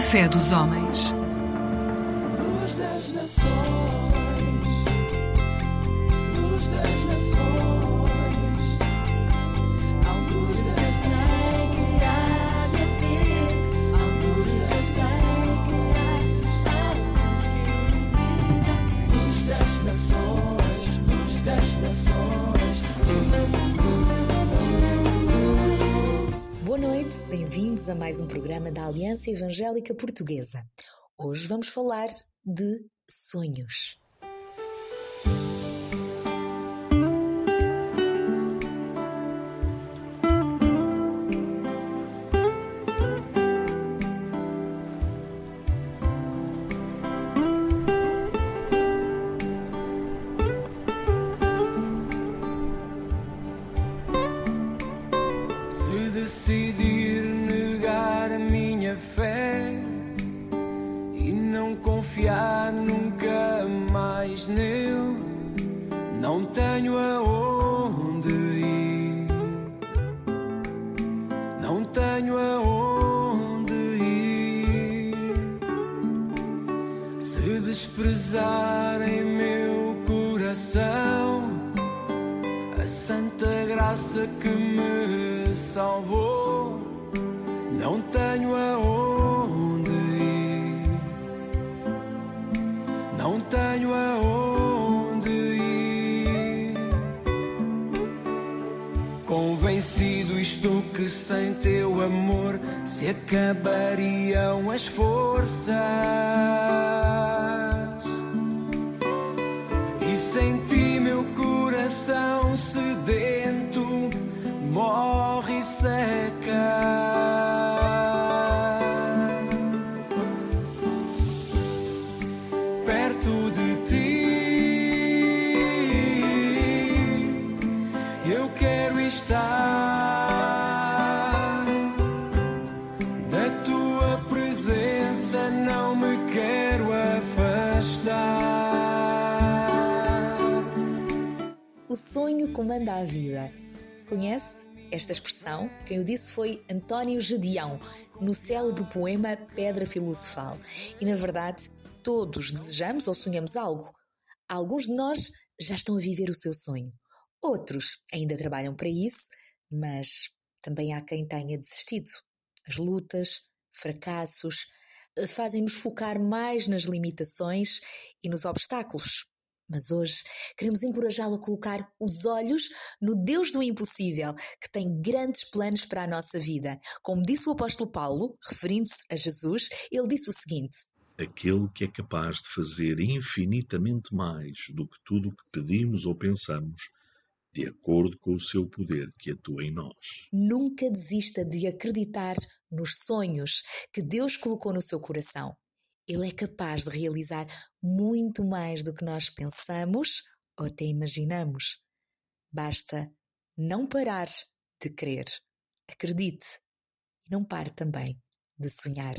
Fé dos homens. Mais um programa da Aliança Evangélica Portuguesa. Hoje vamos falar de sonhos. Que me salvou. Não tenho aonde ir, não tenho aonde ir. Convencido estou que sem teu amor se acabariam as forças. Comanda a vida. Conhece esta expressão? Quem o disse foi António Gedeão, no célebre poema Pedra Filosofal. E na verdade, todos desejamos ou sonhamos algo. Alguns de nós já estão a viver o seu sonho. Outros ainda trabalham para isso, mas também há quem tenha desistido. As lutas, fracassos, eh, fazem-nos focar mais nas limitações e nos obstáculos. Mas hoje queremos encorajá-lo a colocar os olhos no Deus do impossível, que tem grandes planos para a nossa vida. Como disse o apóstolo Paulo, referindo-se a Jesus, ele disse o seguinte: aquele que é capaz de fazer infinitamente mais do que tudo o que pedimos ou pensamos, de acordo com o seu poder que atua em nós. Nunca desista de acreditar nos sonhos que Deus colocou no seu coração. Ele é capaz de realizar muito mais do que nós pensamos ou até imaginamos. Basta não parar de crer. Acredite e não pare também de sonhar.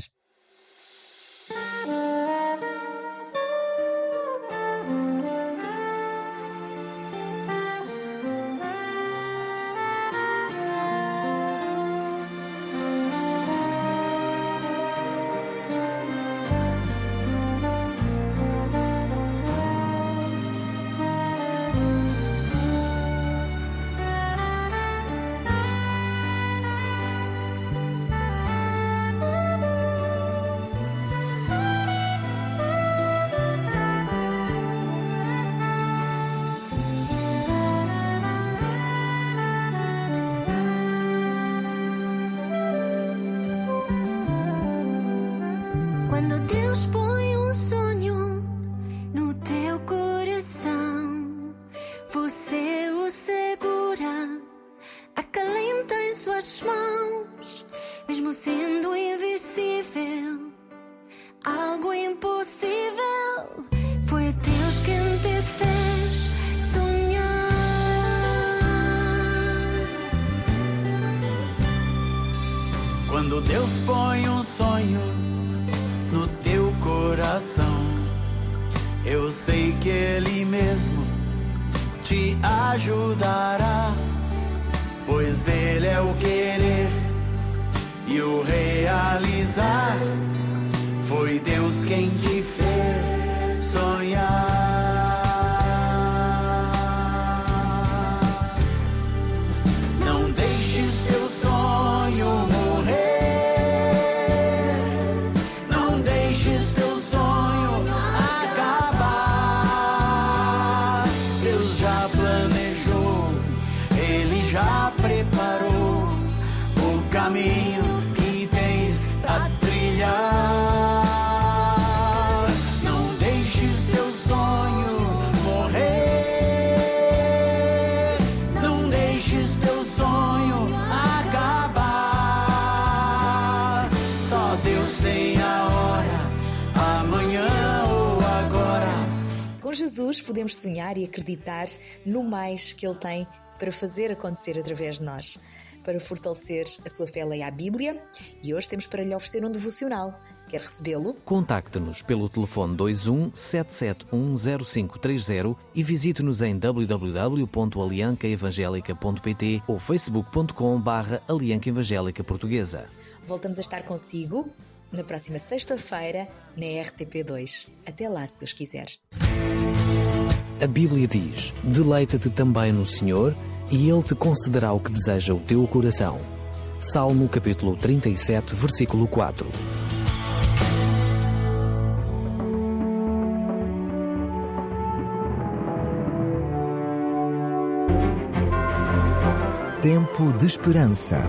Caminho que tens a trilhar. Não deixes teu sonho morrer. Não deixes teu sonho acabar. Só Deus tem a hora, amanhã ou agora. Com Jesus podemos sonhar e acreditar no mais que Ele tem para fazer acontecer através de nós. Para fortalecer a sua fé, leia a Bíblia e hoje temos para lhe oferecer um devocional. Quer recebê-lo? Contacte-nos pelo telefone 21 7710530 e visite-nos em www.aliancaevangelica.pt ou facebook.com barra Alianca Evangélica Portuguesa. Voltamos a estar consigo na próxima sexta-feira na RTP2. Até lá, se Deus quiser. A Bíblia diz: Deleita-te também no Senhor e Ele te concederá o que deseja o teu coração. Salmo capítulo 37, versículo 4. Tempo de Esperança.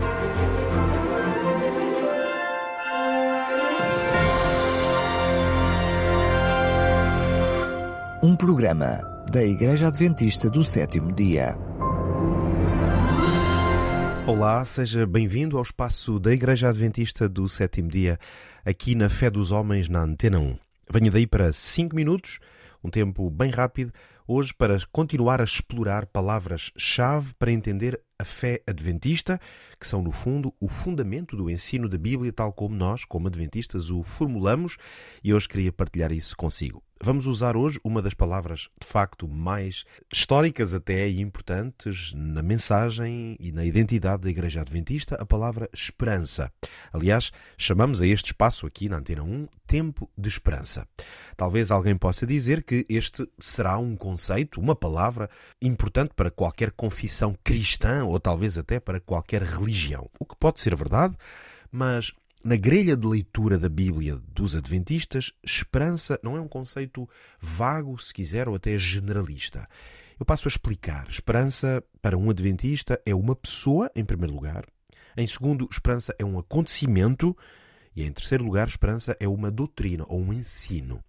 Um programa da Igreja Adventista do Sétimo Dia. Olá, seja bem-vindo ao espaço da Igreja Adventista do Sétimo Dia, aqui na Fé dos Homens, na Antena 1. Venho daí para 5 minutos, um tempo bem rápido, hoje para continuar a explorar palavras-chave para entender a fé adventista, que são, no fundo, o fundamento do ensino da Bíblia, tal como nós, como adventistas, o formulamos, e hoje queria partilhar isso consigo. Vamos usar hoje uma das palavras de facto mais históricas até e importantes na mensagem e na identidade da Igreja Adventista, a palavra esperança. Aliás, chamamos a este espaço aqui na Antena 1 Tempo de Esperança. Talvez alguém possa dizer que este será um conceito, uma palavra importante para qualquer confissão cristã ou talvez até para qualquer religião. O que pode ser verdade, mas na grelha de leitura da Bíblia dos Adventistas, esperança não é um conceito vago, se quiser, ou até generalista. Eu passo a explicar. Esperança, para um Adventista, é uma pessoa, em primeiro lugar. Em segundo, esperança é um acontecimento. E em terceiro lugar, esperança é uma doutrina ou um ensino.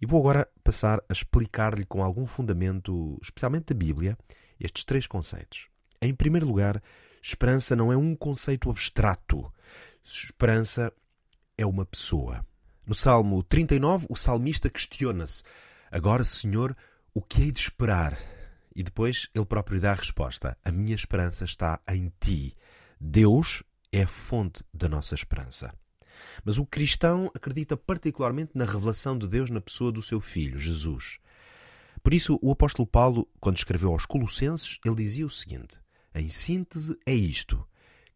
E vou agora passar a explicar-lhe com algum fundamento, especialmente da Bíblia, estes três conceitos. Em primeiro lugar, esperança não é um conceito abstrato. Esperança é uma pessoa. No Salmo 39, o salmista questiona-se: Agora, Senhor, o que hei de esperar? E depois ele próprio dá a resposta: A minha esperança está em ti. Deus é a fonte da nossa esperança. Mas o cristão acredita particularmente na revelação de Deus na pessoa do seu filho, Jesus. Por isso, o apóstolo Paulo, quando escreveu aos Colossenses, ele dizia o seguinte: Em síntese, é isto: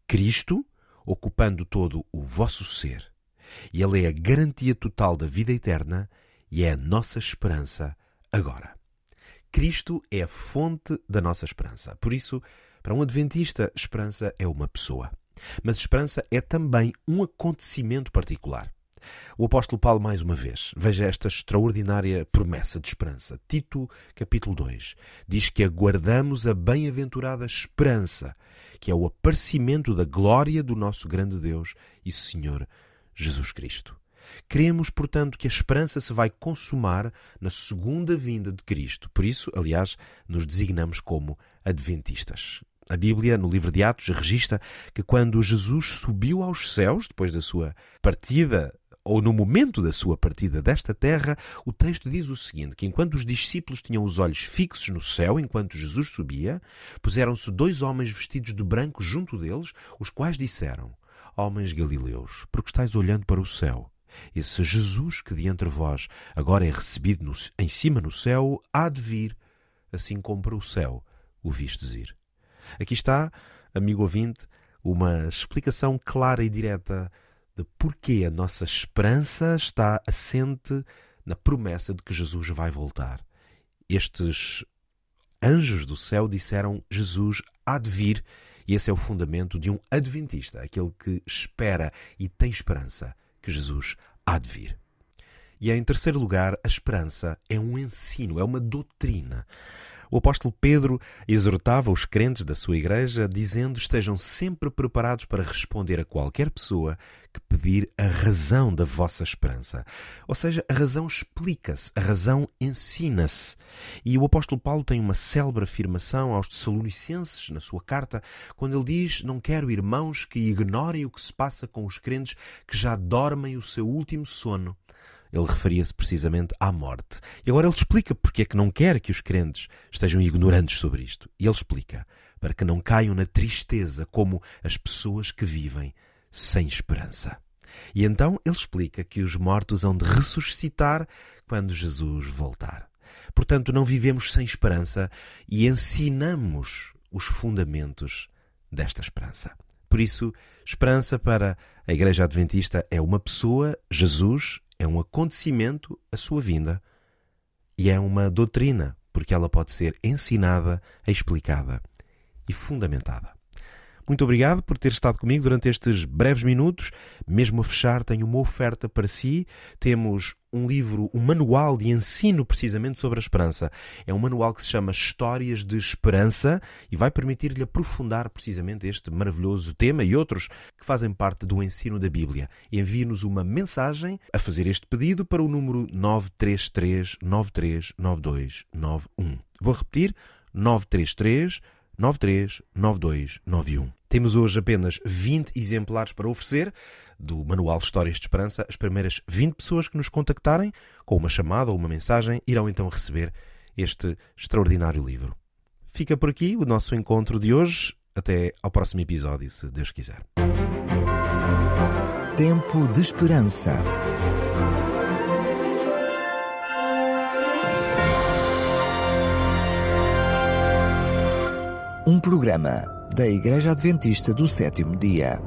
Cristo ocupando todo o vosso ser. E Ele é a garantia total da vida eterna e é a nossa esperança agora. Cristo é a fonte da nossa esperança. Por isso, para um adventista, esperança é uma pessoa. Mas esperança é também um acontecimento particular. O apóstolo Paulo, mais uma vez, veja esta extraordinária promessa de esperança. Tito, capítulo 2, diz que aguardamos a bem-aventurada esperança, que é o aparecimento da glória do nosso grande Deus e Senhor Jesus Cristo. Cremos, portanto, que a esperança se vai consumar na segunda vinda de Cristo. Por isso, aliás, nos designamos como adventistas. A Bíblia, no livro de Atos, registra que quando Jesus subiu aos céus, depois da sua partida ou no momento da sua partida desta terra, o texto diz o seguinte: que enquanto os discípulos tinham os olhos fixos no céu, enquanto Jesus subia, puseram-se dois homens vestidos de branco junto deles, os quais disseram: Homens galileus, porque estáis olhando para o céu? Esse Jesus que de entre vós agora é recebido no, em cima no céu, há de vir, assim como para o céu o vistes ir. Aqui está, amigo ouvinte, uma explicação clara e direta de porquê a nossa esperança está assente na promessa de que Jesus vai voltar. Estes anjos do céu disseram: Jesus há de vir, e esse é o fundamento de um adventista, aquele que espera e tem esperança que Jesus há de vir. E em terceiro lugar, a esperança é um ensino, é uma doutrina. O apóstolo Pedro exortava os crentes da sua igreja, dizendo: estejam sempre preparados para responder a qualquer pessoa que pedir a razão da vossa esperança. Ou seja, a razão explica-se, a razão ensina-se. E o apóstolo Paulo tem uma célebre afirmação aos Tessalonicenses na sua carta, quando ele diz: Não quero, irmãos, que ignorem o que se passa com os crentes que já dormem o seu último sono ele referia-se precisamente à morte. E agora ele explica porque é que não quer que os crentes estejam ignorantes sobre isto. E ele explica para que não caiam na tristeza como as pessoas que vivem sem esperança. E então ele explica que os mortos hão de ressuscitar quando Jesus voltar. Portanto, não vivemos sem esperança e ensinamos os fundamentos desta esperança. Por isso, esperança para a Igreja Adventista é uma pessoa, Jesus, é um acontecimento, a sua vinda, e é uma doutrina, porque ela pode ser ensinada, explicada e fundamentada. Muito obrigado por ter estado comigo durante estes breves minutos. Mesmo a fechar, tenho uma oferta para si. Temos um livro, um manual de ensino precisamente sobre a esperança. É um manual que se chama Histórias de Esperança e vai permitir-lhe aprofundar precisamente este maravilhoso tema e outros que fazem parte do ensino da Bíblia. Envie-nos uma mensagem a fazer este pedido para o número 933 939291. Vou repetir: 933 939291. Temos hoje apenas 20 exemplares para oferecer do Manual Histórias de Esperança. As primeiras 20 pessoas que nos contactarem com uma chamada ou uma mensagem irão então receber este extraordinário livro. Fica por aqui o nosso encontro de hoje. Até ao próximo episódio, se Deus quiser. Tempo de Esperança. Um programa da Igreja Adventista do Sétimo Dia.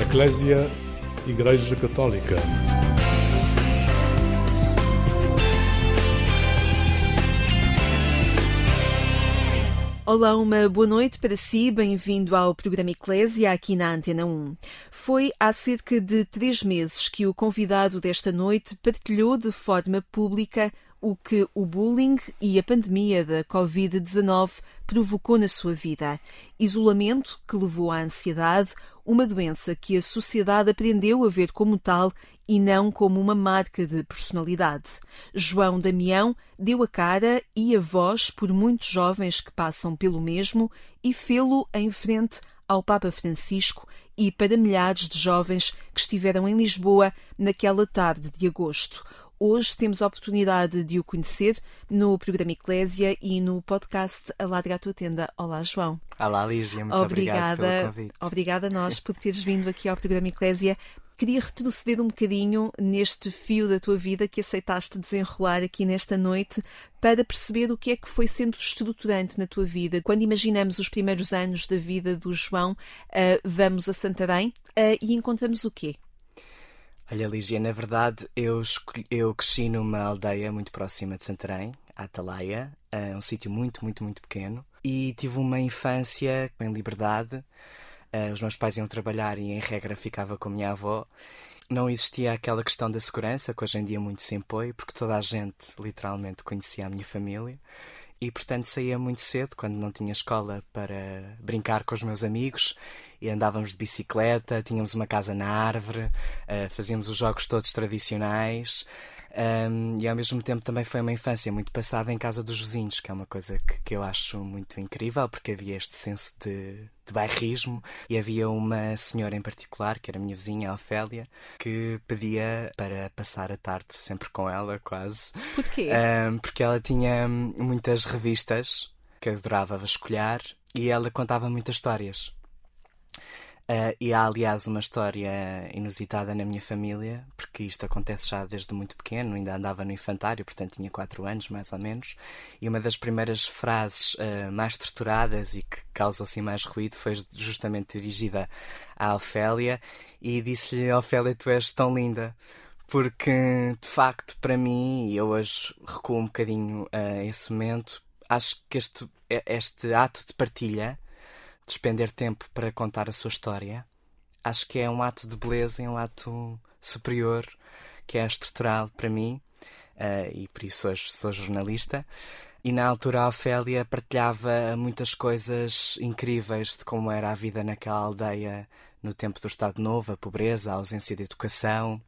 Eclésia Igreja Católica. Olá, uma boa noite para si, bem-vindo ao programa Eclésia aqui na Antena 1. Foi há cerca de três meses que o convidado desta noite partilhou de forma pública o que o bullying e a pandemia da Covid-19 provocou na sua vida. Isolamento que levou à ansiedade, uma doença que a sociedade aprendeu a ver como tal e não como uma marca de personalidade. João Damião deu a cara e a voz por muitos jovens que passam pelo mesmo e fê-lo em frente ao Papa Francisco e para milhares de jovens que estiveram em Lisboa naquela tarde de agosto. Hoje temos a oportunidade de o conhecer no programa Eclésia e no podcast Aladra a Tua Tenda. Olá, João. Olá, Lígia. Muito obrigado pelo convite. Obrigada a nós por teres vindo aqui ao programa Eclésia. Queria retroceder um bocadinho neste fio da tua vida que aceitaste desenrolar aqui nesta noite para perceber o que é que foi sendo estruturante na tua vida. Quando imaginamos os primeiros anos da vida do João, uh, vamos a Santarém uh, e encontramos o quê? Olha, Lígia, na verdade eu, eu cresci numa aldeia muito próxima de Santarém, Atalaia, uh, um sítio muito, muito, muito pequeno, e tive uma infância em liberdade. Uh, os meus pais iam trabalhar e, em regra, ficava com a minha avó. Não existia aquela questão da segurança, que hoje em dia muito se impõe, porque toda a gente literalmente conhecia a minha família e portanto saía muito cedo quando não tinha escola para brincar com os meus amigos e andávamos de bicicleta, tínhamos uma casa na árvore, uh, fazíamos os jogos todos tradicionais. Um, e ao mesmo tempo também foi uma infância muito passada em casa dos vizinhos, que é uma coisa que, que eu acho muito incrível, porque havia este senso de, de bairrismo e havia uma senhora em particular, que era a minha vizinha, a Ofélia, que pedia para passar a tarde sempre com ela, quase. Porquê? Um, porque ela tinha muitas revistas que adorava vasculhar e ela contava muitas histórias. Uh, e há, aliás, uma história inusitada na minha família, porque isto acontece já desde muito pequeno, ainda andava no infantário, portanto tinha 4 anos, mais ou menos. E uma das primeiras frases uh, mais estruturadas e que causou assim mais ruído foi justamente dirigida à Ofélia, e disse-lhe: Ofélia, tu és tão linda. Porque, de facto, para mim, e eu hoje recuo um bocadinho a esse momento, acho que este, este ato de partilha despender tempo para contar a sua história. Acho que é um ato de beleza, é um ato superior, que é estrutural para mim, uh, e por isso hoje sou jornalista. E na altura a Ofélia partilhava muitas coisas incríveis de como era a vida naquela aldeia no tempo do Estado Novo, a pobreza, a ausência de educação,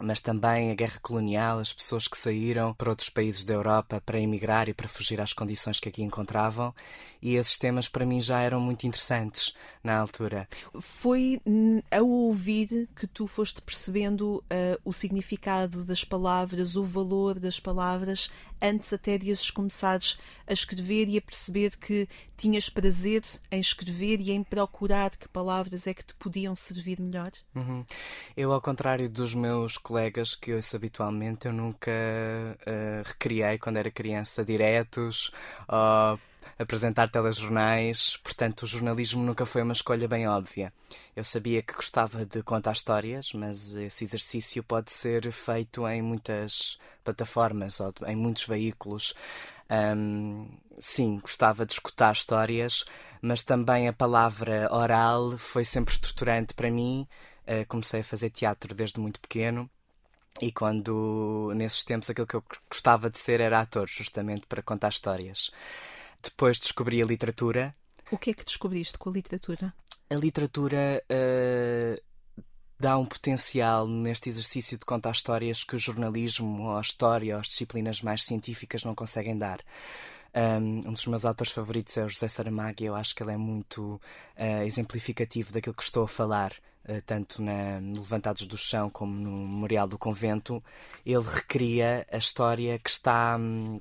mas também a guerra colonial, as pessoas que saíram para outros países da Europa para emigrar e para fugir às condições que aqui encontravam, e esses temas para mim já eram muito interessantes na altura. Foi ao ouvir que tu foste percebendo uh, o significado das palavras, o valor das palavras, antes até de as começares a escrever e a perceber que tinhas prazer em escrever e em procurar que palavras é que te podiam servir melhor? Uhum. Eu, ao contrário dos meus colegas que ouço habitualmente, eu nunca uh, recriei quando era criança diretos ou apresentar telejornais, portanto o jornalismo nunca foi uma escolha bem óbvia. Eu sabia que gostava de contar histórias, mas esse exercício pode ser feito em muitas plataformas ou em muitos veículos. Um, sim, gostava de escutar histórias, mas também a palavra oral foi sempre estruturante para mim. Uh, comecei a fazer teatro desde muito pequeno. E quando, nesses tempos, aquilo que eu gostava de ser era ator, justamente para contar histórias. Depois descobri a literatura. O que é que descobriste com a literatura? A literatura uh, dá um potencial neste exercício de contar histórias que o jornalismo, ou a história, ou as disciplinas mais científicas não conseguem dar. Um, dos meus autores favoritos é o José Saramago e eu acho que ele é muito uh, exemplificativo daquilo que estou a falar. Uh, tanto na, no Levantados do Chão como no Memorial do Convento, ele recria a história que está um,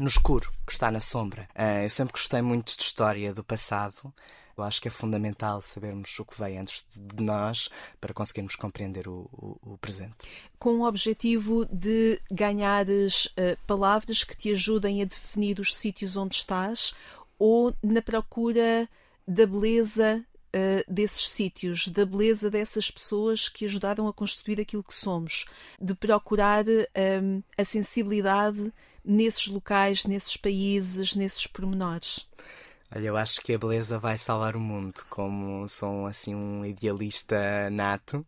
no escuro, que está na sombra. Uh, eu sempre gostei muito de história do passado. Eu acho que é fundamental sabermos o que veio antes de nós para conseguirmos compreender o, o, o presente. Com o objetivo de ganhares uh, palavras que te ajudem a definir os sítios onde estás ou na procura da beleza Uh, desses sítios, da beleza dessas pessoas que ajudaram a construir aquilo que somos, de procurar uh, a sensibilidade nesses locais, nesses países, nesses pormenores? Olha, eu acho que a beleza vai salvar o mundo, como sou assim um idealista nato.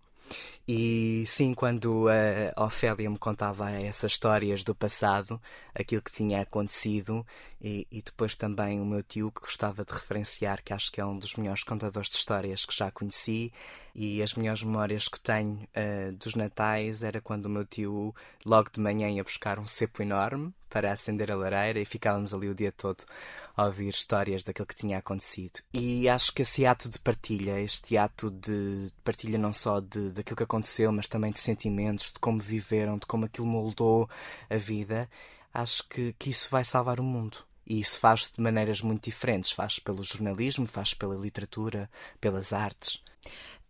E sim, quando a Ofélia me contava essas histórias do passado, aquilo que tinha acontecido, e, e, depois também o meu tio, que gostava de referenciar, que acho que é um dos melhores contadores de histórias que já conheci, e as melhores memórias que tenho uh, dos Natais era quando o meu tio, logo de manhã, ia buscar um cepo enorme para acender a lareira e ficávamos ali o dia todo a ouvir histórias daquilo que tinha acontecido. E acho que esse ato de partilha, este ato de partilha não só de, daquilo que aconteceu, mas também de sentimentos, de como viveram, de como aquilo moldou a vida, acho que, que isso vai salvar o mundo. E isso faz de maneiras muito diferentes. Faz pelo jornalismo, faz pela literatura, pelas artes.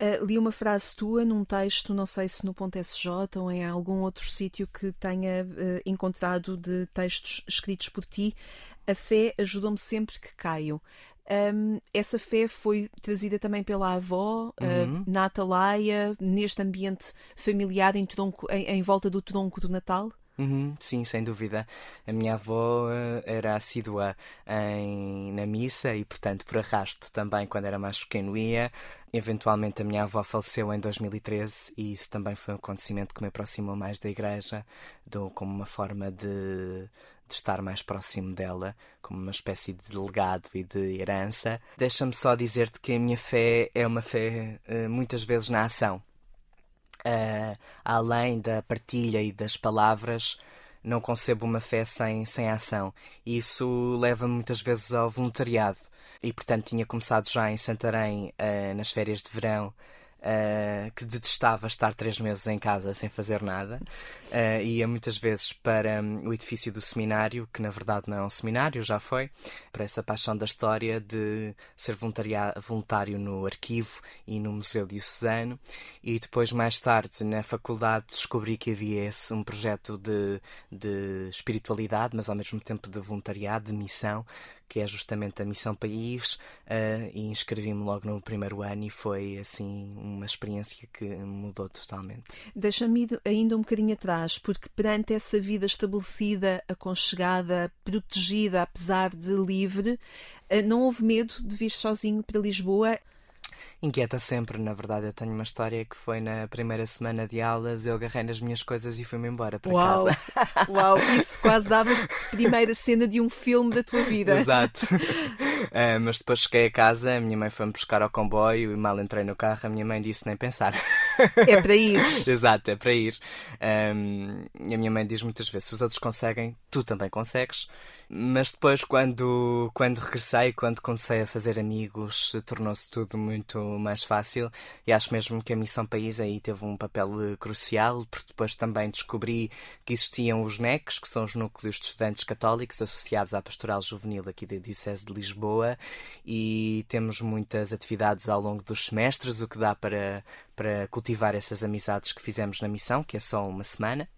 Uh, li uma frase tua num texto, não sei se no Ponto SJ ou em algum outro sítio que tenha uh, encontrado de textos escritos por ti. A fé ajudou-me sempre que caio. Um, essa fé foi trazida também pela avó, uhum. uh, na Atalaia, neste ambiente familiar em, tronco, em, em volta do tronco do Natal? Uhum, sim, sem dúvida. A minha avó uh, era assídua em, na missa e, portanto, por arrasto também, quando era mais pequeno, ia. Eventualmente, a minha avó faleceu em 2013 e isso também foi um acontecimento que me aproximou mais da igreja, do, como uma forma de, de estar mais próximo dela, como uma espécie de legado e de herança. Deixa-me só dizer-te que a minha fé é uma fé uh, muitas vezes na ação uh, além da partilha e das palavras, não concebo uma fé sem, sem ação. Isso leva muitas vezes ao voluntariado. E, portanto, tinha começado já em Santarém, uh, nas férias de verão, uh, que detestava estar três meses em casa sem fazer nada. Uh, ia muitas vezes para um, o edifício do seminário, que na verdade não é um seminário, já foi, para essa paixão da história de ser voluntário no arquivo e no Museu Diocesano. E depois, mais tarde, na faculdade, descobri que havia esse, um projeto de, de espiritualidade, mas ao mesmo tempo de voluntariado, de missão, que é justamente a Missão País, uh, e inscrevi-me logo no primeiro ano e foi assim uma experiência que mudou totalmente. Deixa-me ainda um bocadinho atrás, porque perante essa vida estabelecida, aconchegada, protegida, apesar de livre, uh, não houve medo de vir sozinho para Lisboa? Inquieta sempre. Na verdade, eu tenho uma história que foi na primeira semana de aulas, eu agarrei nas minhas coisas e fui-me embora para Uau. casa. Uau, isso quase dava a primeira cena de um filme da tua vida. Exato. Uh, mas depois cheguei a casa, a minha mãe foi-me buscar ao comboio e mal entrei no carro, a minha mãe disse nem pensar. É para ir. Exato, é para ir. Um, e a minha mãe diz muitas vezes: se os outros conseguem, tu também consegues. Mas depois, quando, quando regressei, quando comecei a fazer amigos, tornou-se tudo muito mais fácil. E acho mesmo que a Missão País aí teve um papel eh, crucial, porque depois também descobri que existiam os NECs, que são os Núcleos de Estudantes Católicos associados à Pastoral Juvenil aqui da Diocese de Lisboa, e temos muitas atividades ao longo dos semestres, o que dá para, para cultivar essas amizades que fizemos na missão, que é só uma semana.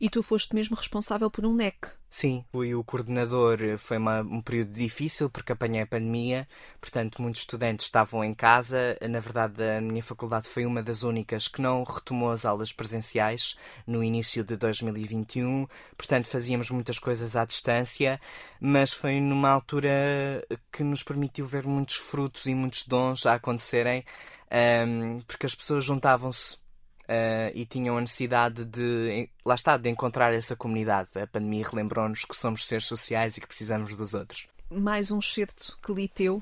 E tu foste mesmo responsável por um NEC. Sim, fui o coordenador. Foi uma, um período difícil porque apanhei a pandemia, portanto, muitos estudantes estavam em casa. Na verdade, a minha faculdade foi uma das únicas que não retomou as aulas presenciais no início de 2021, portanto, fazíamos muitas coisas à distância, mas foi numa altura que nos permitiu ver muitos frutos e muitos dons a acontecerem, um, porque as pessoas juntavam-se uh, e tinham a necessidade de, lá está, de encontrar essa comunidade. A pandemia relembrou-nos que somos seres sociais e que precisamos dos outros. Mais um certo que li teu.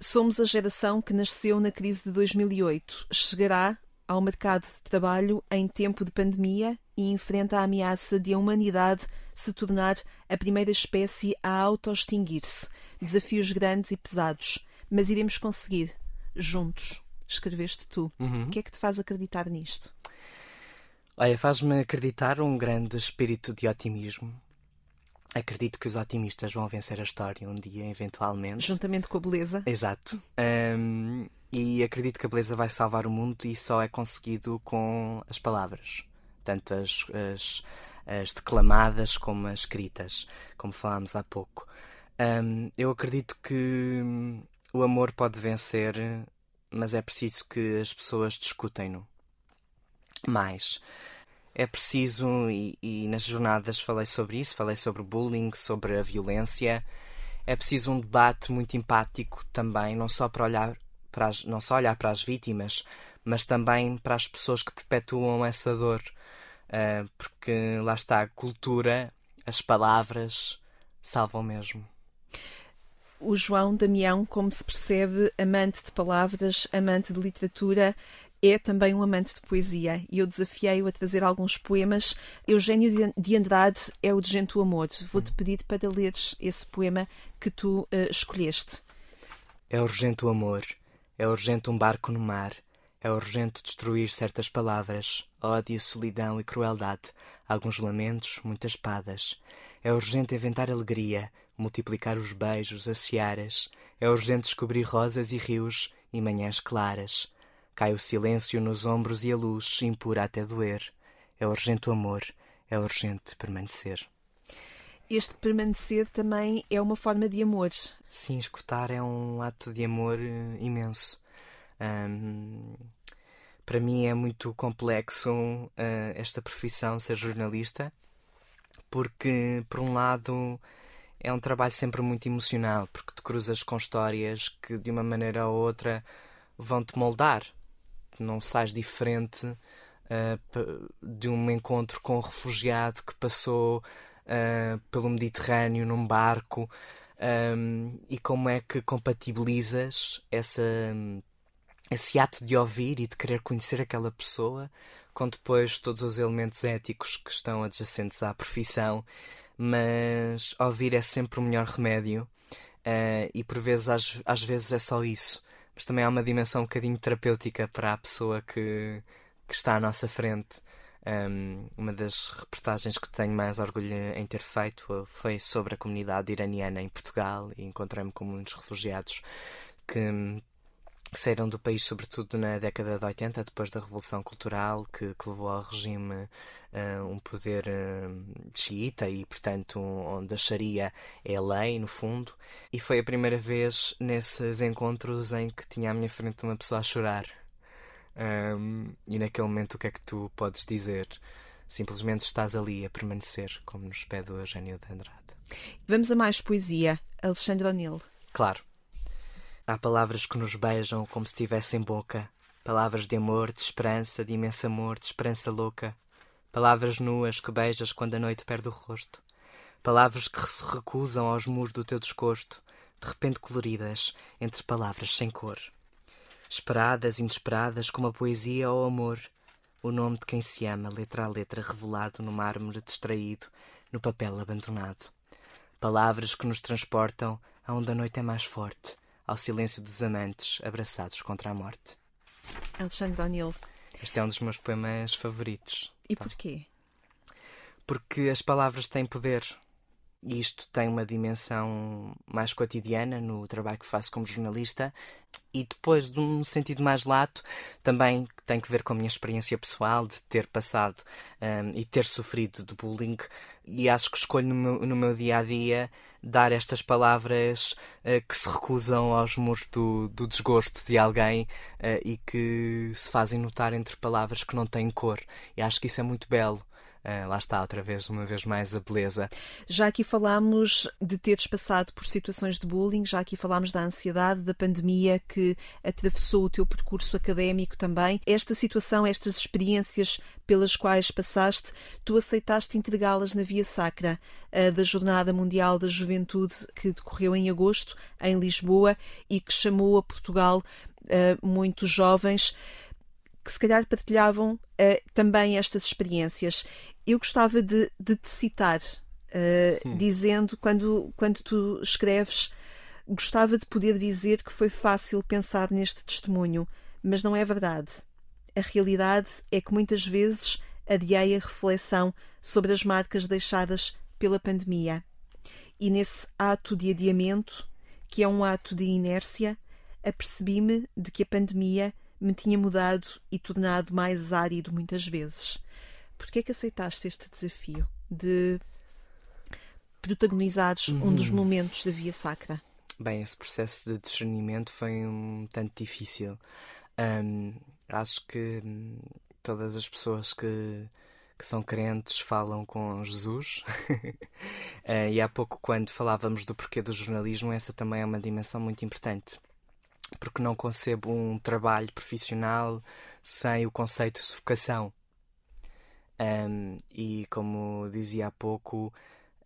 Somos a geração que nasceu na crise de 2008. Chegará ao mercado de trabalho em tempo de pandemia e enfrenta a ameaça de a humanidade se tornar a primeira espécie a auto-extinguir-se. Desafios grandes e pesados, mas iremos conseguir, juntos escreveste tu. Uhum. O que é que te faz acreditar nisto? Olha, faz-me acreditar um grande espírito de otimismo. Acredito que os otimistas vão vencer a história um dia, eventualmente. Juntamente com a beleza. Exato. Um, e acredito que a beleza vai salvar o mundo e só é conseguido com as palavras. Tanto as, as, as declamadas como as escritas, como falámos há pouco. Um, eu acredito que o amor pode vencer mas é preciso que as pessoas discutem-no mais. É preciso, e, e, nas jornadas falei sobre isso, falei sobre bullying, sobre a violência. É preciso um debate muito empático também, não só para olhar para as, não só olhar para as vítimas, mas também para as pessoas que perpetuam essa dor. Uh, porque lá está a cultura, as palavras salvam mesmo o João Damião, como se percebe, amante de palavras, amante de literatura, é também um amante de poesia e eu desafiei-o a trazer alguns poemas. Eugênio de Andrade é o de Gento Amor. Vou-te pedir para leres esse poema que tu uh, escolheste. É urgente o amor, é urgente um barco no mar, é urgente destruir certas palavras, ódio, solidão e crueldade, alguns lamentos, muitas espadas. É urgente inventar alegria, multiplicar os beijos, as searas. É urgente descobrir rosas e rios e manhãs claras. Cai o silêncio nos ombros e a luz, impura até doer. É urgente o amor, é urgente permanecer. Este permanecer também é uma forma de amor. Sim, escutar é um ato de amor uh, imenso. Um, para mim é muito complexo uh, esta profissão, ser jornalista, porque, por um lado, é um trabalho sempre muito emocional, porque te cruzas com histórias que, de uma maneira ou outra, vão-te moldar. Não sais diferente uh, de um encontro com um refugiado que passou uh, pelo Mediterrâneo num barco. Um, e como é que compatibilizas essa, esse ato de ouvir e de querer conhecer aquela pessoa com depois todos os elementos éticos que estão adjacentes à profissão, mas ouvir é sempre o melhor remédio uh, e por vezes às, às vezes é só isso. mas também há uma dimensão um bocadinho terapêutica para a pessoa que, que está à nossa frente. Um, uma das reportagens que tenho mais orgulho em ter feito foi sobre a comunidade iraniana em Portugal e encontrei-me com muitos refugiados que, que saíram do país, sobretudo na década de 80, depois da Revolução Cultural, que, que levou ao regime uh, um poder uh, xiita e, portanto, onde a Sharia é a lei, no fundo. E foi a primeira vez nesses encontros em que tinha à minha frente uma pessoa a chorar um, e naquele momento, o que é que tu podes dizer? Simplesmente estás ali a permanecer, como nos pede o Eugênio de Andrade. Vamos a mais poesia. Alexandre O'Neill. Claro. Há palavras que nos beijam como se tivessem boca. Palavras de amor, de esperança, de imenso amor, de esperança louca. Palavras nuas que beijas quando a noite perde o rosto. Palavras que se recusam aos muros do teu desgosto, de repente coloridas, entre palavras sem cor esperadas, inesperadas, como a poesia ou o amor. O nome de quem se ama, letra a letra, revelado no mármore distraído, no papel abandonado. Palavras que nos transportam aonde a noite é mais forte, ao silêncio dos amantes abraçados contra a morte. Alexandre Daniel. Este é um dos meus poemas favoritos. E porquê? Porque as palavras têm poder. E isto tem uma dimensão mais cotidiana no trabalho que faço como jornalista e depois, de um sentido mais lato, também tem que ver com a minha experiência pessoal de ter passado um, e ter sofrido de bullying e acho que escolho no meu, no meu dia a dia dar estas palavras uh, que se recusam aos muros do, do desgosto de alguém uh, e que se fazem notar entre palavras que não têm cor. E acho que isso é muito belo. Uh, lá está, outra vez, uma vez mais, a beleza. Já aqui falámos de teres passado por situações de bullying, já aqui falámos da ansiedade, da pandemia que atravessou o teu percurso académico também. Esta situação, estas experiências pelas quais passaste, tu aceitaste entregá-las na Via Sacra da Jornada Mundial da Juventude que decorreu em agosto, em Lisboa, e que chamou a Portugal uh, muitos jovens que se calhar partilhavam uh, também estas experiências. Eu gostava de, de te citar, uh, dizendo, quando, quando tu escreves, gostava de poder dizer que foi fácil pensar neste testemunho, mas não é verdade. A realidade é que muitas vezes adiei a reflexão sobre as marcas deixadas pela pandemia. E nesse ato de adiamento, que é um ato de inércia, apercebi-me de que a pandemia me tinha mudado e tornado mais árido muitas vezes. Por que é que aceitaste este desafio de protagonizares uhum. um dos uhum. momentos da Via Sacra? Bem, esse processo de discernimento foi um tanto difícil. Um, acho que hum, todas as pessoas que, que são crentes falam com Jesus. uh, e há pouco, quando falávamos do porquê do jornalismo, essa também é uma dimensão muito importante porque não concebo um trabalho profissional sem o conceito de vocação. Um, e como dizia há pouco,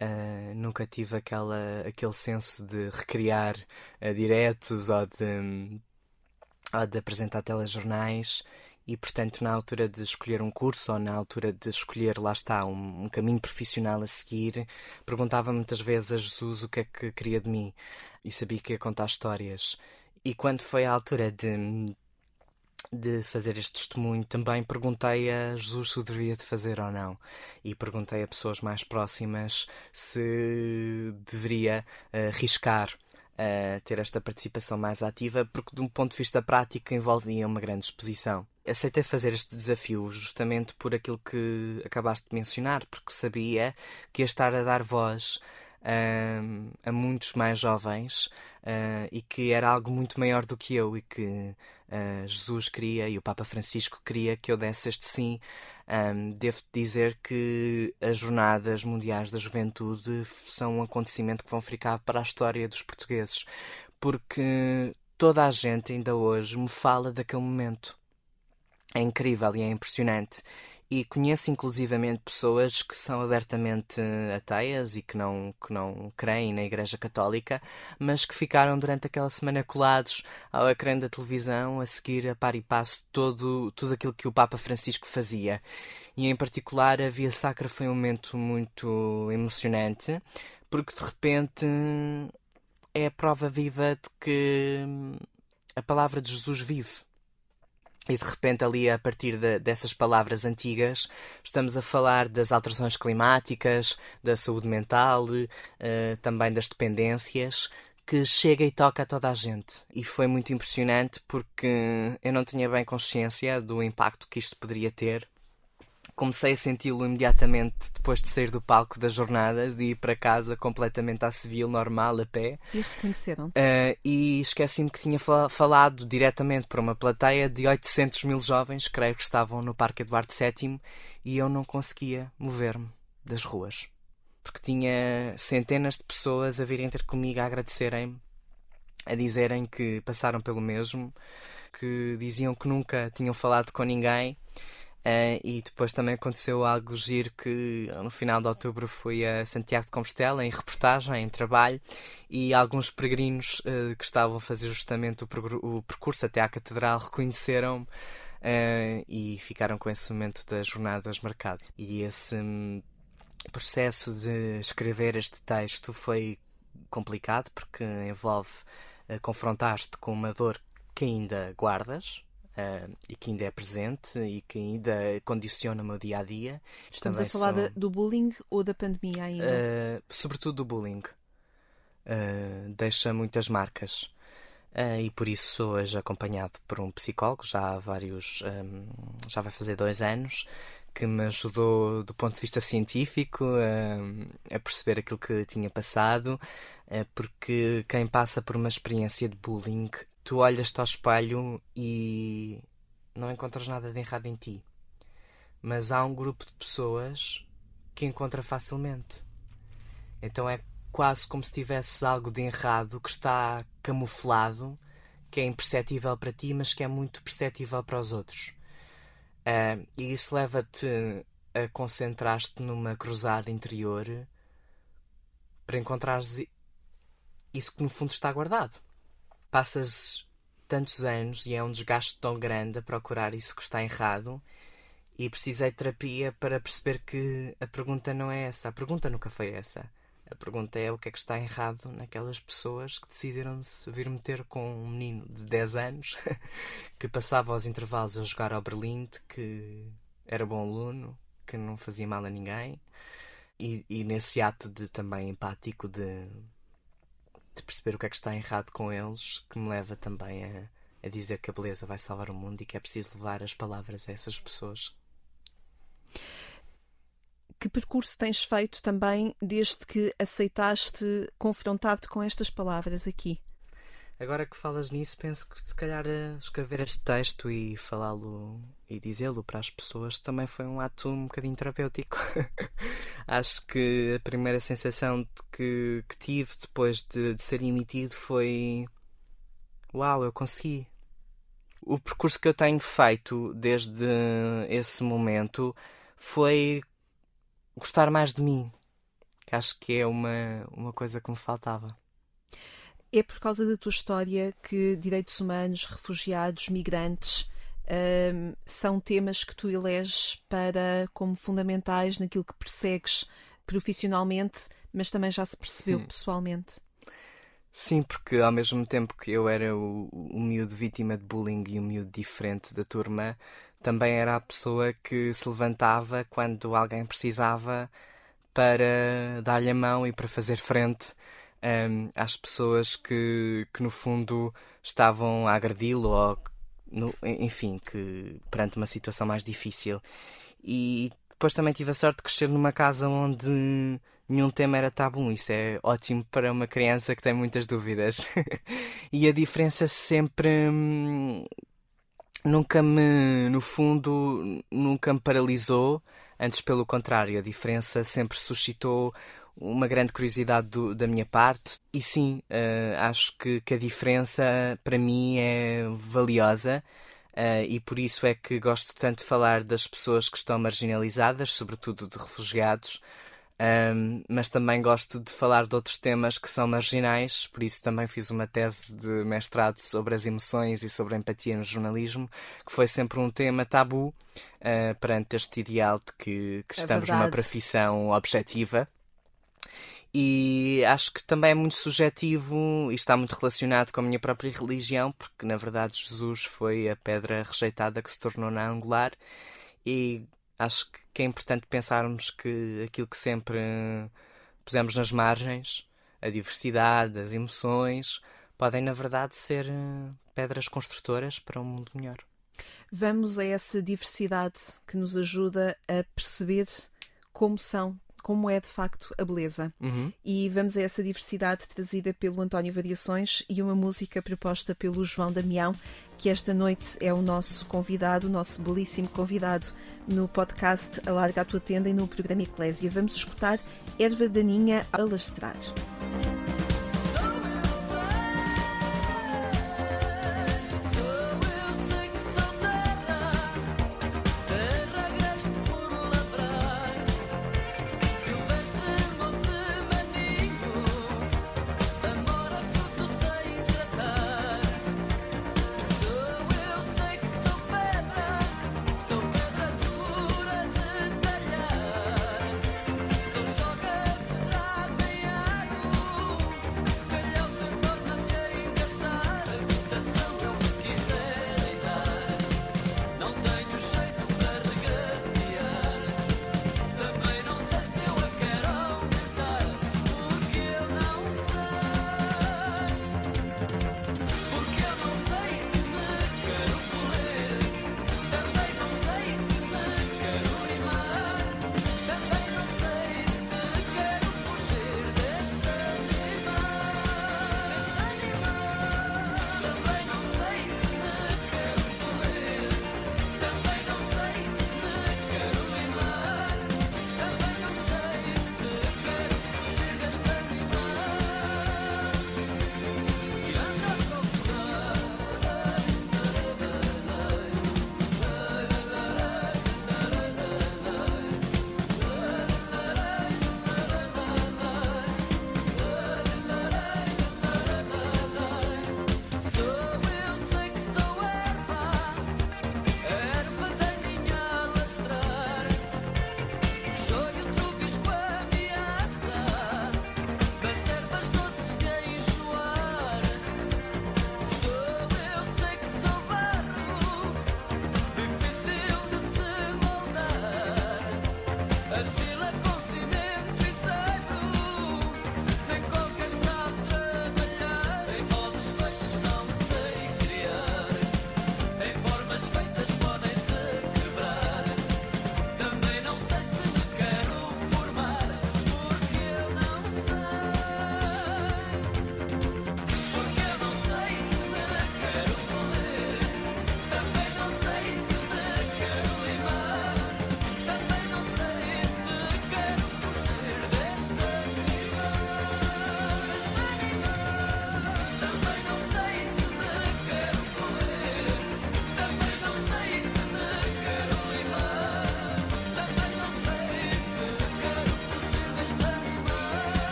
uh, nunca tive aquela, aquele senso de recriar uh, diretos ou de, ou de apresentar telejornais. E, portanto, na altura de escolher um curso ou na altura de escolher, lá está, um, um caminho profissional a seguir, perguntava muitas vezes a Jesus o que é que queria de mim. E sabia que ia contar histórias. E quando foi a altura de, de fazer este testemunho, também perguntei a Jesus se o devia de fazer ou não. E perguntei a pessoas mais próximas se deveria uh, arriscar uh, ter esta participação mais ativa, porque, de um ponto de vista prático, envolvia uma grande exposição. Aceitei fazer este desafio justamente por aquilo que acabaste de mencionar, porque sabia que ia estar a dar voz uh, a muitos mais jovens uh, e que era algo muito maior do que eu e que uh, Jesus queria e o Papa Francisco queria que eu desse este sim. Um, devo dizer que as Jornadas Mundiais da Juventude são um acontecimento que vão ficar para a história dos portugueses, porque toda a gente ainda hoje me fala daquele momento. É incrível e é impressionante. E conheço inclusivamente pessoas que são abertamente ateias e que não, que não creem na Igreja Católica, mas que ficaram durante aquela semana colados ao ecrã da televisão a seguir a par e passo todo, tudo aquilo que o Papa Francisco fazia. E em particular a Via Sacra foi um momento muito emocionante, porque de repente é a prova viva de que a palavra de Jesus vive. E de repente, ali, a partir de, dessas palavras antigas, estamos a falar das alterações climáticas, da saúde mental, uh, também das dependências, que chega e toca a toda a gente. E foi muito impressionante porque eu não tinha bem consciência do impacto que isto poderia ter comecei a senti-lo imediatamente depois de sair do palco das jornadas, de ir para casa completamente à civil, normal, a pé. E reconheceram-te? Uh, e esqueci-me que tinha falado diretamente para uma plateia de 800 mil jovens, creio que estavam no Parque Eduardo VII, e eu não conseguia mover-me das ruas. Porque tinha centenas de pessoas a virem ter comigo a agradecerem-me, a dizerem que passaram pelo mesmo, que diziam que nunca tinham falado com ninguém Uh, e depois também aconteceu algo giro que no final de outubro fui a Santiago de Compostela em reportagem, em trabalho, e alguns peregrinos uh, que estavam a fazer justamente o, o percurso até à Catedral reconheceram-me uh, e ficaram com esse momento das jornadas marcado. E esse um, processo de escrever este texto foi complicado porque envolve confrontar-te com uma dor que ainda guardas, uh, e que ainda é presente e que ainda condiciona o meu dia a dia. Estamos Também a falar são... do bullying ou da pandemia ainda? Uh, sobretudo do bullying. Uh, deixa muitas marcas. E por isso sou hoje acompanhado por um psicólogo, já há vários, um, já vai fazer dois anos, que me ajudou do ponto de vista científico a perceber aquilo que tinha passado, porque quem passa por uma experiência de bullying tu olhas-te ao espelho e não encontras nada de errado em ti. Mas há um grupo de pessoas que encontra facilmente. Então é quase como se tivesses algo de errado que está camuflado, que é imperceptível para ti, mas que é muito perceptível para os outros. Uh, e isso leva-te a concentrar-te numa cruzada interior para encontrares isso que no fundo está guardado passas tantos anos e é um desgaste tão grande a procurar isso que está errado e precisei de terapia para perceber que a pergunta não é essa. A pergunta nunca foi essa. A pergunta é o que é que está errado naquelas pessoas que decidiram-se vir meter com um menino de 10 anos que passava aos intervalos a jogar ao Berlim, que era bom aluno, que não fazia mal a ninguém. E, e nesse ato de também empático de de perceber o que é que está errado com eles, que me leva também a, a dizer que a beleza vai salvar o mundo e que é preciso levar as palavras a essas pessoas. Que percurso tens feito também desde que aceitaste confrontar-te com estas palavras aqui? Agora que falas nisso, penso que se calhar escrever este texto e falá-lo e dizê-lo para as pessoas também foi um ato um bocadinho terapêutico. Acho que a primeira sensação que, que tive depois de, de ser emitido foi: Uau, eu consegui. O percurso que eu tenho feito desde esse momento foi gostar mais de mim, que acho que é uma, uma coisa que me faltava. É por causa da tua história que direitos humanos, refugiados, migrantes um, são temas que tu eleges para como fundamentais naquilo que persegues profissionalmente, mas também já se percebeu hum. pessoalmente. Sim, porque ao mesmo tempo que eu era o, o miúdo vítima de bullying e o miúdo diferente da turma, também era a pessoa que se levantava quando alguém precisava para dar-lhe a mão e para fazer frente um, às pessoas que, que no fundo estavam a agredi-lo ou no, enfim, que perante uma situação mais difícil. E depois também tive a sorte de crescer numa casa onde nenhum tema era tabu. Isso é ótimo para uma criança que tem muitas dúvidas. e a diferença sempre. Hum, nunca me, no fundo, nunca me paralisou. Antes, pelo contrário, a diferença sempre suscitou uma grande curiosidade do, da minha parte e sim, uh, acho que, que, a diferença para mim é valiosa uh, e por isso é que gosto tanto de falar das pessoas que estão marginalizadas, sobretudo de refugiados, um, ehm, mas também gosto de falar de outros temas que são marginais, por isso também fiz uma tese de mestrado sobre as emoções e sobre a empatia no jornalismo, que foi sempre um tema tabu uh, perante este ideal de que, que é estamos verdade. numa profissão objetiva. E acho que também é muito subjetivo e está muito relacionado com a minha própria religião, porque na verdade Jesus foi a pedra rejeitada que se tornou na angular, e acho que é importante pensarmos que aquilo que sempre pusemos nas margens, a diversidade, as emoções, podem na verdade ser eh, pedras construtoras para um mundo melhor. Vamos a essa diversidade que nos ajuda a perceber como são como é de facto a beleza. Uhum. E vamos a essa diversidade trazida pelo António Variações e uma música proposta pelo João Damião, que esta noite é o nosso convidado, o nosso belíssimo convidado no podcast Alarga a Tua Tenda e no programa Eclésia. Vamos escutar Erva Daninha a lastrar.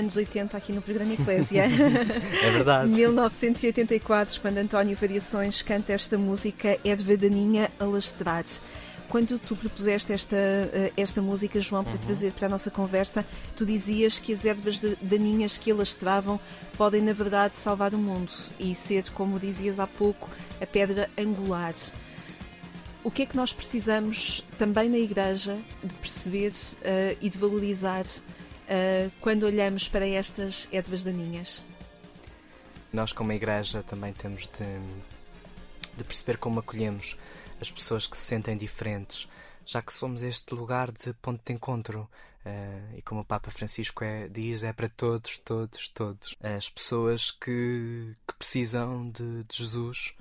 Anos 80 aqui no programa Eclésia. é verdade. 1984, quando António Variações canta esta música Erva Daninha a lastrar. Quando tu propuseste esta, eh, esta música, João, para uhum. trazer para a nossa conversa, tu dizias que as ervas daninhas que alastravam podem, na verdade, salvar o mundo e ser, como dizias há pouco, a pedra angular. O que é que nós precisamos também na Igreja de perceber uh, e de valorizar uh, quando olhamos para estas ervas daninhas? Nós, como igreja, também temos de, de perceber como acolhemos as pessoas que se sentem diferentes, já que somos este lugar de ponto de encontro. Uh, e como o Papa Francisco é, diz, é para todos, todos, todos. As pessoas que, que precisam de, de Jesus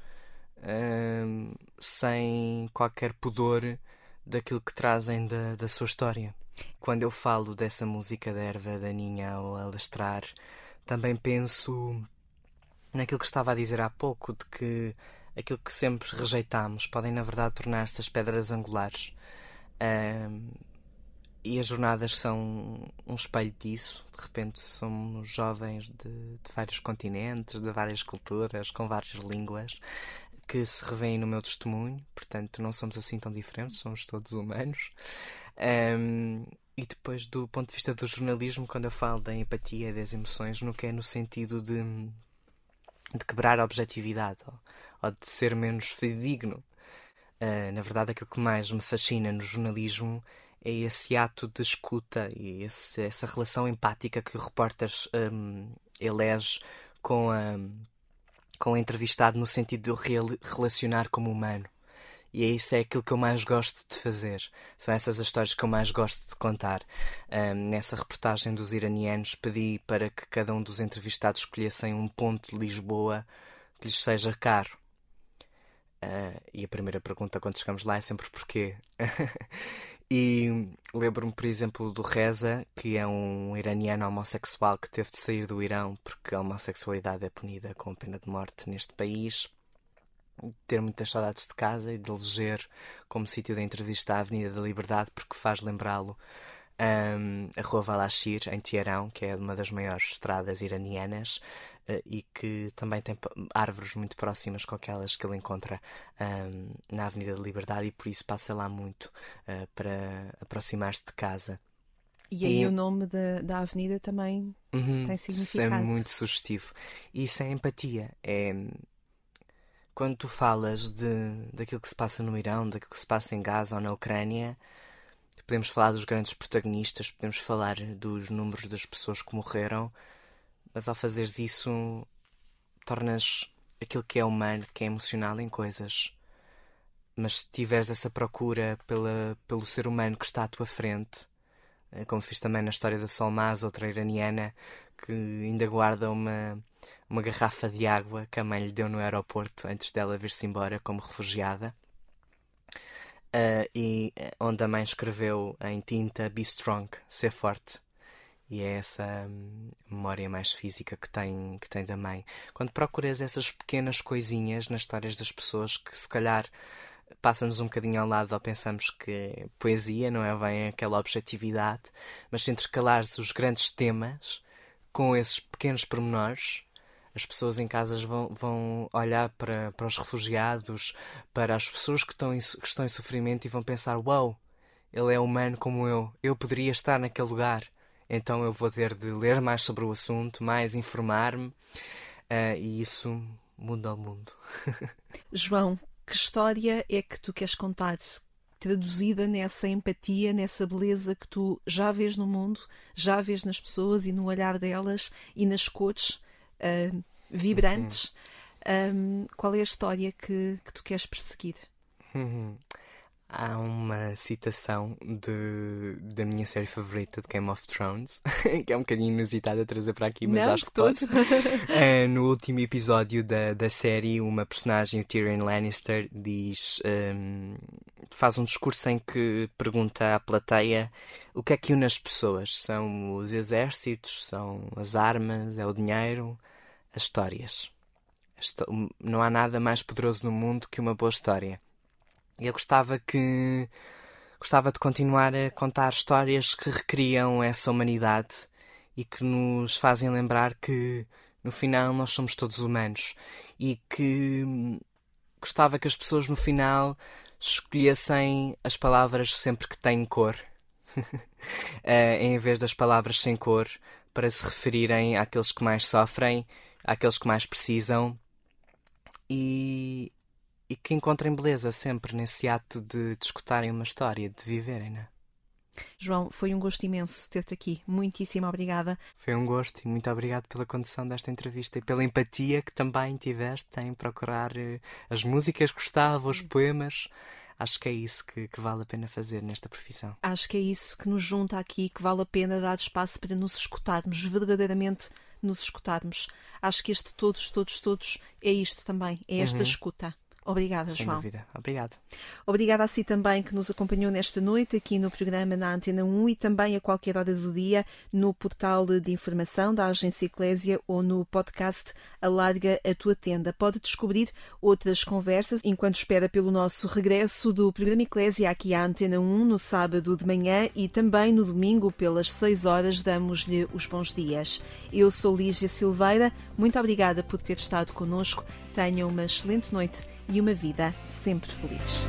uh, sem qualquer pudor daquilo que trazem da, da sua história. Quando eu falo dessa música da erva daninha ao alastrar, também penso naquilo que estava a dizer há pouco, de que aquilo que sempre rejeitamos podem, na verdade, tornar-se as pedras angulares. Um, e as jornadas são um espelho disso. De repente somos jovens de, de vários continentes, de várias culturas, com várias línguas, que se revêem no meu testemunho. Portanto, não somos assim tão diferentes, somos todos humanos. Um, e depois, do ponto de vista do jornalismo, quando eu falo da empatia e das emoções, nunca é no sentido de, de quebrar a objetividade ou, ou de ser menos fidedigno. Uh, na verdade, aquilo que mais me fascina no jornalismo é esse ato de escuta e esse, essa relação empática que o repórter um, elege com, a, com o entrevistado no sentido de o relacionar como humano. E é isso é aquilo que eu mais gosto de fazer. São essas as histórias que eu mais gosto de contar. Um, nessa reportagem dos iranianos, pedi para que cada um dos entrevistados escolhessem um ponto de Lisboa que lhes seja caro. Uh, e a primeira pergunta quando chegamos lá é sempre porquê. E lembro-me, por exemplo, do Reza, que é um iraniano homossexual que teve de sair do Irão porque a homossexualidade é punida com pena de morte neste país. Ter muitas saudades de casa e de eleger como sítio da entrevista a Avenida da Liberdade, porque faz lembrá-lo um, a Rua Valashir, em Teherão, que é uma das maiores estradas iranianas, uh, e que também tem árvores muito próximas com aquelas que ele encontra um, na Avenida da Liberdade, e por isso passa lá muito uh, para aproximar-se de casa. E aí e... o nome da, da avenida também uhum, tem significado. É muito sugestivo. E isso é empatia. É quando tu falas de, daquilo que se passa no Irão, daquilo que se passa em Gaza ou na Ucrânia, podemos falar dos grandes protagonistas, podemos falar dos números das pessoas que morreram, mas ao fazeres isso, tornas aquilo que é humano, que é emocional, em coisas. Mas se tiveres essa procura pela, pelo ser humano que está à tua frente, eh, como fiz também na história da Solmaz, outra iraniana, que ainda guarda uma, uma garrafa de água que a mãe lhe deu no aeroporto antes dela vir-se embora como refugiada Uh, e eh, onde a mãe escreveu em tinta Be Strong, ser forte. E é essa hum, memória mais física que tem, que tem da mãe. Quando procuras essas pequenas coisinhas nas histórias das pessoas que se calhar passa-nos um bocadinho ao lado ou pensamos que poesia não é bem aquela objetividade, mas se intercalares os grandes temas com esses pequenos pormenores, as pessoas em casas vão, vão olhar para, para os refugiados, para as pessoas que estão, em, que estão em sofrimento e vão pensar: Uau, wow, ele é humano como eu, eu poderia estar naquele lugar. Então eu vou ter de ler mais sobre o assunto, mais informar-me, uh, e isso muda o mundo. João, que história é que tu queres contar? Traduzida nessa empatia, nessa beleza que tu já vês no mundo, já vês nas pessoas e no olhar delas e nas cores uh, vibrantes. Um, qual é a história que, que tu queres perseguir? Uhum. Há uma citação de, da minha série favorita de Game of Thrones, que é um bocadinho inusitada a trazer para aqui, mas Não, acho que pode. uh, no último episódio da, da série, uma personagem, o Tyrion Lannister, diz. Um, faz um discurso em que pergunta à plateia o que é que une as pessoas. São os exércitos, são as armas, é o dinheiro, as histórias. Não há nada mais poderoso no mundo que uma boa história. E eu gostava que gostava de continuar a contar histórias que recriam essa humanidade e que nos fazem lembrar que no final nós somos todos humanos e que gostava que as pessoas no final escolhessem as palavras sempre que têm cor, eh, em vez das palavras sem cor, para se referirem àqueles que mais sofrem, àqueles que mais precisam e, e que encontrem beleza sempre nesse ato de, de escutarem uma história, de viverem, né? João, foi um gosto imenso ter-te aqui. Muitíssimo obrigada. Foi um gosto e muito obrigado pela condução desta entrevista e pela empatia que também tiveste em procurar eh, as músicas que gostava, os poemas. Acho que é isso que, que, vale a pena fazer nesta profissão. Acho que é isso que nos junta aqui, que vale a pena dar espaço para nos escutarmos, verdadeiramente nos escutarmos. Acho que este todos, todos, todos é isto também, é esta uhum. escuta Obrigada, Sem João. dúvida. Obrigado. Obrigada a si também que nos acompanhou nesta noite aqui no programa na Antena 1 e também a qualquer hora do dia no portal de informação da Agência Eclésia ou no podcast Alarga a Tua Tenda. Pode descobrir outras conversas enquanto espera pelo nosso regresso do programa Eclésia aqui à Antena 1 no sábado de manhã e também no domingo pelas 6 horas damos-lhe os bons dias. Eu sou Lígia Silveira, muito obrigada por ter estado connosco. Tenha uma excelente noite e uma vida sempre feliz.